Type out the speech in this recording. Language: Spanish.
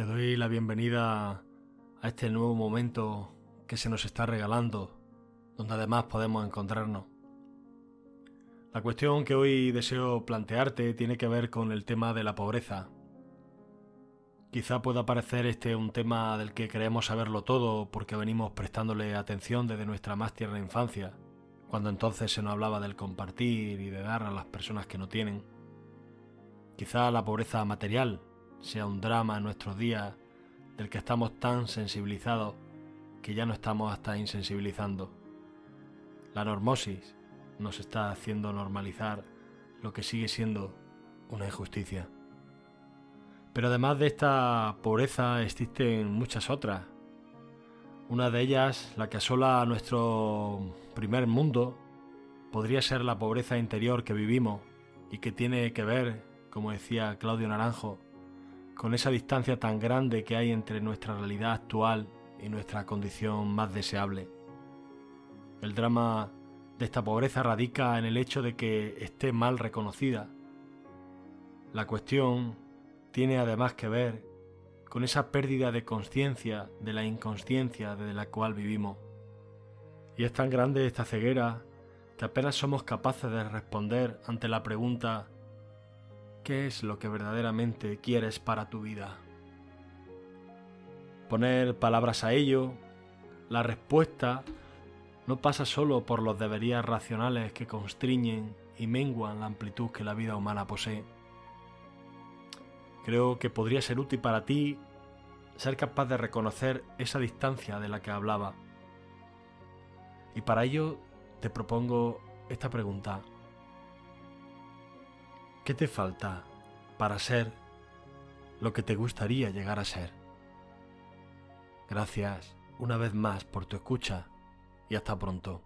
Te doy la bienvenida a este nuevo momento que se nos está regalando, donde además podemos encontrarnos. La cuestión que hoy deseo plantearte tiene que ver con el tema de la pobreza. Quizá pueda parecer este un tema del que creemos saberlo todo porque venimos prestándole atención desde nuestra más tierna infancia, cuando entonces se nos hablaba del compartir y de dar a las personas que no tienen. Quizá la pobreza material sea un drama en nuestros días del que estamos tan sensibilizados que ya no estamos hasta insensibilizando. La normosis nos está haciendo normalizar lo que sigue siendo una injusticia. Pero además de esta pobreza existen muchas otras. Una de ellas, la que asola nuestro primer mundo, podría ser la pobreza interior que vivimos y que tiene que ver, como decía Claudio Naranjo, con esa distancia tan grande que hay entre nuestra realidad actual y nuestra condición más deseable. El drama de esta pobreza radica en el hecho de que esté mal reconocida. La cuestión tiene además que ver con esa pérdida de conciencia de la inconsciencia de la cual vivimos. Y es tan grande esta ceguera que apenas somos capaces de responder ante la pregunta ¿Qué es lo que verdaderamente quieres para tu vida? Poner palabras a ello, la respuesta no pasa solo por los deberías racionales que constriñen y menguan la amplitud que la vida humana posee. Creo que podría ser útil para ti ser capaz de reconocer esa distancia de la que hablaba. Y para ello te propongo esta pregunta. ¿Qué te falta para ser lo que te gustaría llegar a ser? Gracias una vez más por tu escucha y hasta pronto.